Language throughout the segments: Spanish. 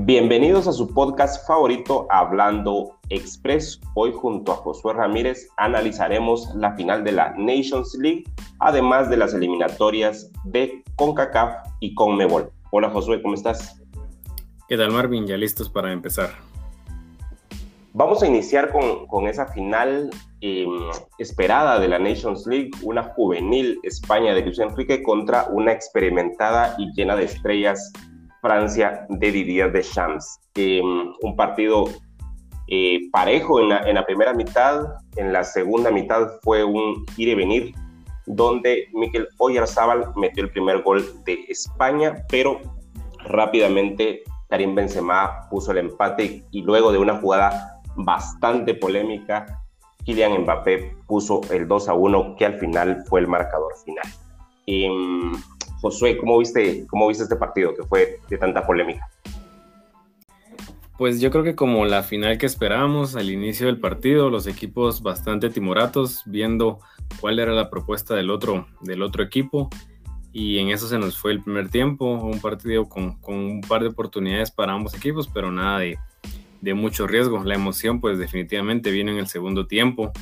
Bienvenidos a su podcast favorito Hablando Express. Hoy junto a Josué Ramírez analizaremos la final de la Nations League, además de las eliminatorias de CONCACAF y CONMEBOL. Hola Josué, ¿cómo estás? ¿Qué tal Marvin? Ya listos para empezar. Vamos a iniciar con, esa final em, esperada de la Nations League, una juvenil España de Luis Enrique contra una experimentada y llena de estrellas Francia de Didier Deschamps. Em, un partido eh, parejo en la, primera mitad, en la segunda mitad fue un ir y venir, donde Mikel Oyarzábal metió el primer gol de España, pero rápidamente Karim Benzema puso el empate y luego de una jugada bastante polémica, Kylian Mbappé puso el 2 a 1, que al final fue el marcador final. Em, Josué, ¿cómo viste, ¿cómo viste este partido que fue de tanta polémica? Pues yo creo que como la final que esperábamos al inicio del partido, los equipos bastante timoratos, viendo cuál era la propuesta del otro, del otro equipo, y en eso se nos fue el primer tiempo, un partido con, con un par de oportunidades para ambos equipos, pero nada de, de mucho riesgo. La emoción, pues definitivamente vino en el segundo tiempo.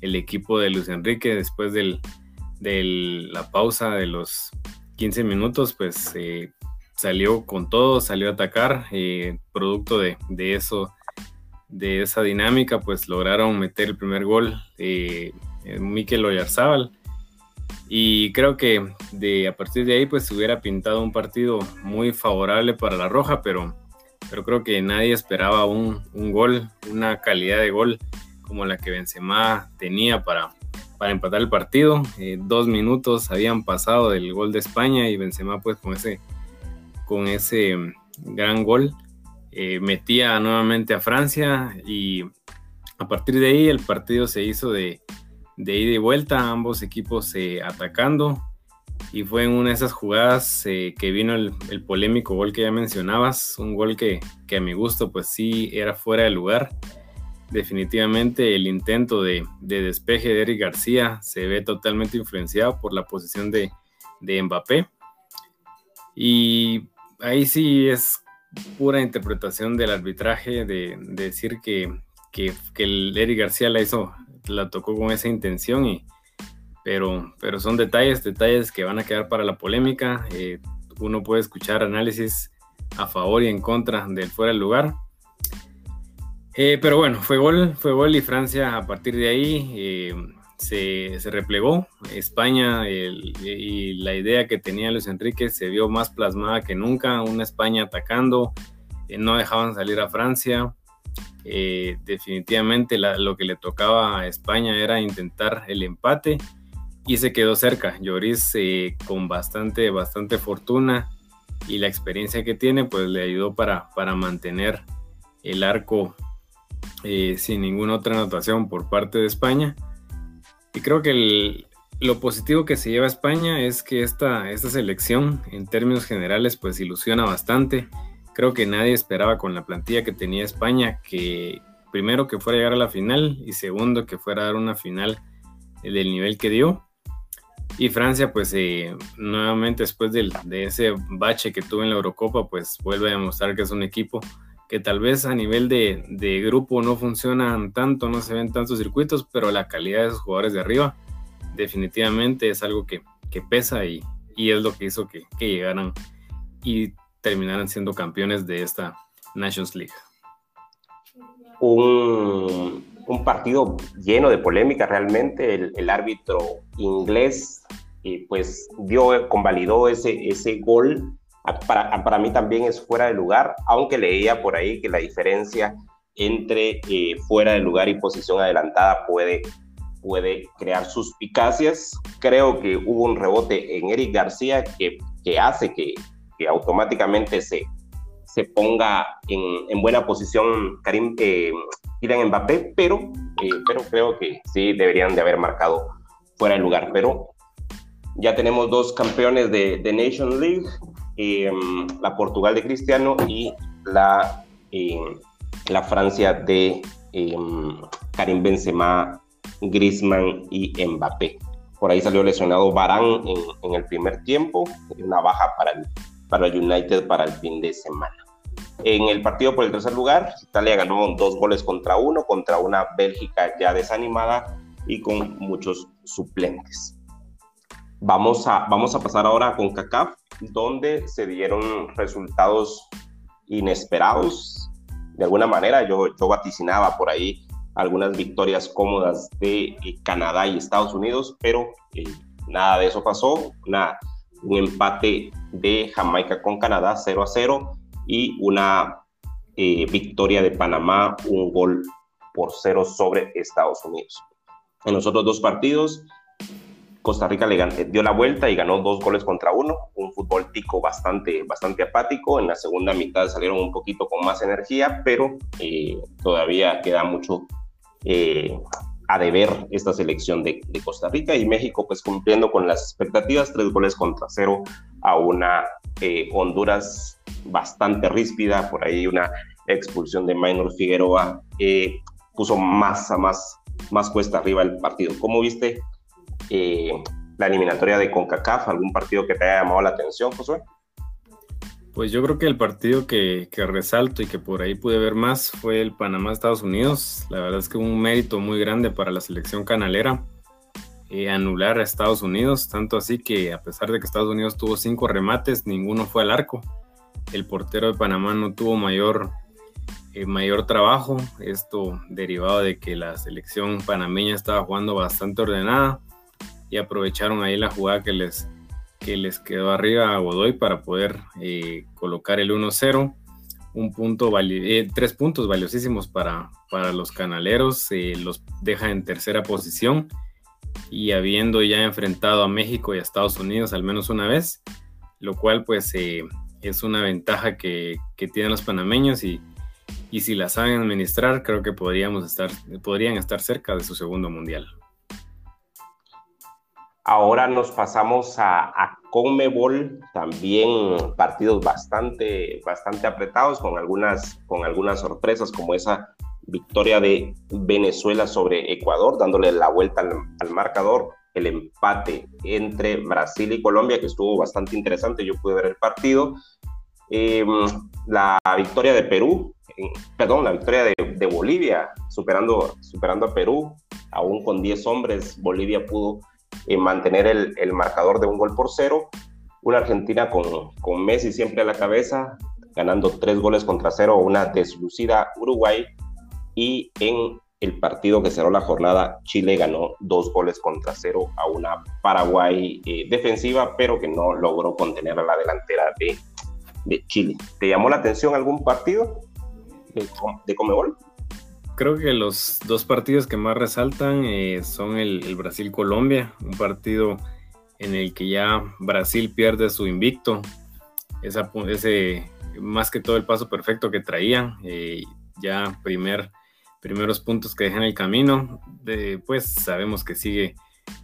El equipo de Luis Enrique, después de la pausa de los 15 minutos, pues eh, salió con todo, salió a atacar. Eh, producto de, eso, de esa dinámica, pues lograron meter el primer gol eh, Mikel Oyarzábal. Y creo que de, a partir de ahí, pues hubiera pintado un partido muy favorable para la Roja, pero pero creo que nadie esperaba un, gol, una calidad de gol como la que Benzema tenía para, para empatar el partido. Eh, dos minutos habían pasado del gol de España y Benzema pues con ese, con ese mm, gran gol eh, metía nuevamente a Francia y a partir de ahí el partido se hizo de, de ida y vuelta, ambos equipos eh, atacando y fue en una de esas jugadas eh, que vino el, polémico gol que ya mencionabas, un gol que, a mi gusto pues sí era fuera de lugar. Definitivamente el intento de, despeje de Eric García se ve totalmente influenciado por la posición de, Mbappé. Y ahí sí es pura interpretación del arbitraje de, decir que, que, el Eric García la hizo, la tocó con esa intención y, pero, pero son detalles, detalles que van a quedar para la polémica. Eh, uno puede escuchar análisis a favor y en contra del fuera del lugar. Eh, pero bueno, fue gol, fue gol y Francia a partir de ahí eh, se, se, replegó. España y la idea que tenía Luis Enrique se vio más plasmada que nunca. Una España atacando, no dejaban salir a Francia. definitivamente lo que le tocaba a España era intentar el empate y se quedó cerca. Lloris eh, con bastante, bastante fortuna y la experiencia que tiene, pues le ayudó para, para mantener el arco eh, sin ninguna otra anotación por parte de España. Y creo que lo positivo que se lleva a España es que esta, esta selección, en términos generales, pues ilusiona bastante. Creo que nadie esperaba con la plantilla que tenía España que primero que fuera a llegar a la final y segundo que fuera a dar una final del nivel que dio. Y Francia, pues eh, nuevamente después de, ese bache que tuvo en la Eurocopa, pues vuelve a demostrar que es un equipo que tal vez a nivel de, grupo no funcionan tanto, no se ven tantos circuitos, pero la calidad de esos jugadores de arriba definitivamente es algo que, pesa y, es lo que hizo que, llegaran y terminaran siendo campeones de esta Nations League. Un, partido lleno de polémica realmente. el árbitro inglés pues dio, convalidó ese, ese gol. Para, para mí también es fuera de lugar, aunque leía por ahí que la diferencia entre eh, fuera de lugar y posición adelantada puede, puede crear suspicacias. Creo que hubo un rebote en Eric García que, que hace que, que automáticamente se, se ponga en, en buena posición Karim eh, Mbappé, pero, eh, pero creo que sí deberían de haber marcado fuera de lugar. Pero ya tenemos dos campeones de, de Nation League, em, la Portugal de Cristiano y la, em, la Francia de em, Karim Benzema, Griezmann y Mbappé. Por ahí salió lesionado Barán en, el primer tiempo, una baja para el, para el United para el fin de semana. En el partido por el tercer lugar, Italia ganó dos goles contra uno, contra una Bélgica ya desanimada y con muchos suplentes. Vamos a, vamos a pasar ahora con CACAF, donde se dieron resultados inesperados. De alguna manera, yo, yo vaticinaba por ahí algunas victorias cómodas de eh, Canadá y Estados Unidos, pero eh, nada de eso pasó. Una, un empate de Jamaica con Canadá 0 a 0 y una eh, victoria de Panamá, un gol por cero sobre Estados Unidos. En los otros dos partidos, Costa Rica le dio la vuelta y ganó dos goles contra uno, un fútbol tico bastante, bastante apático. En la segunda mitad salieron un poquito con más energía, pero eh, todavía queda mucho eh, a deber esta selección de, Costa Rica y México, pues cumpliendo con las expectativas, tres goles contra cero a una Honduras bastante ríspida, por ahí una expulsión de Minor Figueroa eh, puso más a más, más cuesta arriba el partido. ¿Cómo viste eh, la eliminatoria de CONCACAF? ¿Algún partido que te haya llamado la atención, Josué? Pues yo creo que el partido que, resalto y que por ahí pude ver más fue el Panamá-Estados Unidos. La verdad es que un mérito muy grande para la selección canalera eh, anular a Estados Unidos, tanto así que a pesar de que Estados Unidos tuvo cinco remates, ninguno fue al arco. El portero de Panamá no tuvo mayor, eh, mayor trabajo, esto derivado de que la selección panameña estaba jugando bastante ordenada y aprovecharon ahí la jugada que les, que les quedó arriba a Godoy para poder eh, colocar el 1-0. Un punto tres puntos valiosísimos para, para los canaleros, los deja en tercera posición y habiendo ya enfrentado a México y a Estados Unidos al menos una vez, lo cual pues eh, es una ventaja que, que, tienen los panameños y, y, si la saben administrar creo que podríamos estar, podrían estar cerca de su segundo mundial. Ahora nos pasamos a, a Conmebol, también partidos bastante, bastante apretados con algunas, con algunas sorpresas como esa victoria de Venezuela sobre Ecuador, dándole la vuelta al, marcador, el empate entre Brasil y Colombia, que estuvo bastante interesante, yo pude ver el partido, em, la victoria de Perú, perdón, la victoria de, Bolivia, superando, superando a Perú, aún con 10 hombres, Bolivia pudo eh, mantener el, el, marcador de un gol por cero, una Argentina con, con Messi siempre a la cabeza, ganando tres goles contra cero, una deslucida Uruguay, y en el partido que cerró la jornada, Chile ganó dos goles contra cero a una Paraguay eh, defensiva, pero que no logró contener a la delantera de, de Chile. ¿Te llamó la atención algún partido de, de Comebol? Creo que los dos partidos que más resaltan eh, son el, Brasil-Colombia, un partido en el que ya Brasil pierde su invicto, ese más que todo el paso perfecto que traían, eh, ya primer primeros puntos que deja en el camino, pues sabemos que sigue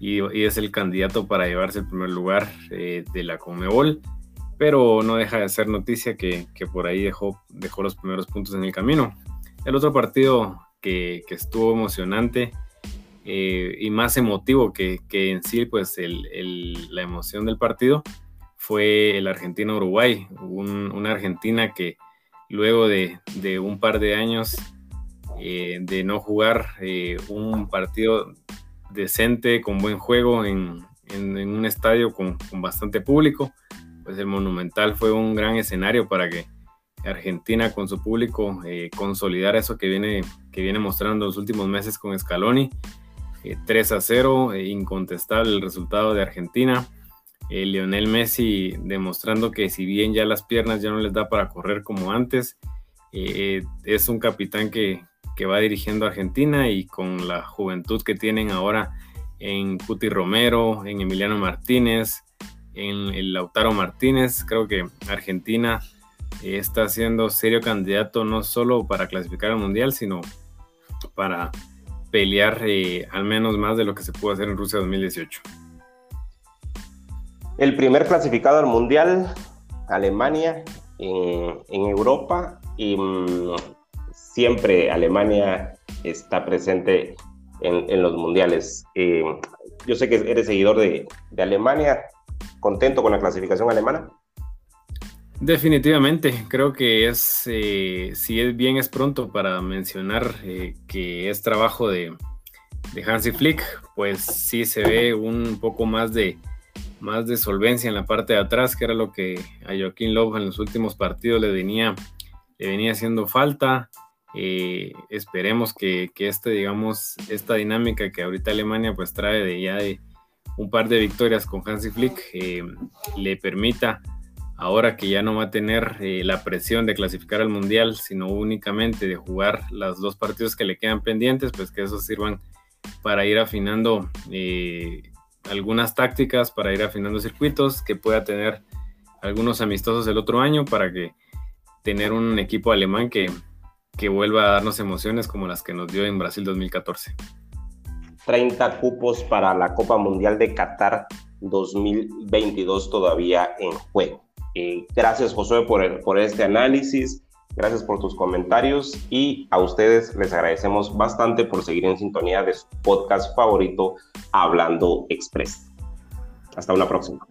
y, es el candidato para llevarse el primer lugar eh, de la Comebol, pero no deja de ser noticia que, por ahí dejó, dejó los primeros puntos en el camino. El otro partido que, estuvo emocionante eh, y más emotivo que, en sí, pues la emoción del partido fue el Argentina-Uruguay, una Argentina que luego de, un par de años eh, de no jugar eh, un partido decente, con buen juego en, un estadio con, bastante público, pues el Monumental fue un gran escenario para que Argentina con su público eh, consolidara eso que viene, que viene mostrando los últimos meses con Scaloni. 3 a 0, incontestable el resultado de Argentina. Lionel Messi demostrando que si bien ya las piernas ya no les da para correr como antes, es un capitán que, que va dirigiendo Argentina y con la juventud que tienen ahora en Cuti Romero, en Emiliano Martínez, en el Lautaro Martínez, creo que Argentina eh, está siendo serio candidato no solo para clasificar al Mundial, sino para pelear eh, al menos más de lo que se pudo hacer en Rusia 2018. El primer clasificado al Mundial, Alemania, en, Europa, y mm, siempre Alemania está presente en, los mundiales. Eh, yo sé que eres seguidor de, Alemania, contento con la clasificación alemana. Definitivamente, creo que es, eh, si es bien es pronto para mencionar eh, que es trabajo de, de Hansi Flick, pues sí se ve un poco más de, más de solvencia en la parte de atrás, que era lo que a Joaquín Love en los últimos partidos le venía, le venía haciendo falta. Eh, esperemos que, que, este, digamos, esta dinámica que ahorita Alemania pues trae de ya de un par de victorias con Hansi Flick le permita, ahora que ya no va a tener eh, la presión de clasificar al Mundial, sino únicamente de jugar los dos partidos que le quedan pendientes, pues que esos sirvan para ir afinando algunas tácticas para ir afinando circuitos, que pueda tener algunos amistosos el otro año para que tener un equipo alemán que, que vuelva a darnos emociones como las que nos dio en Brasil 2014. 30 cupos para la Copa Mundial de Qatar 2022 todavía en juego. Eh, gracias Josué por, por este análisis. Gracias por tus comentarios y a ustedes les agradecemos bastante por seguir en sintonía de su podcast favorito, Hablando Express. Hasta una próxima.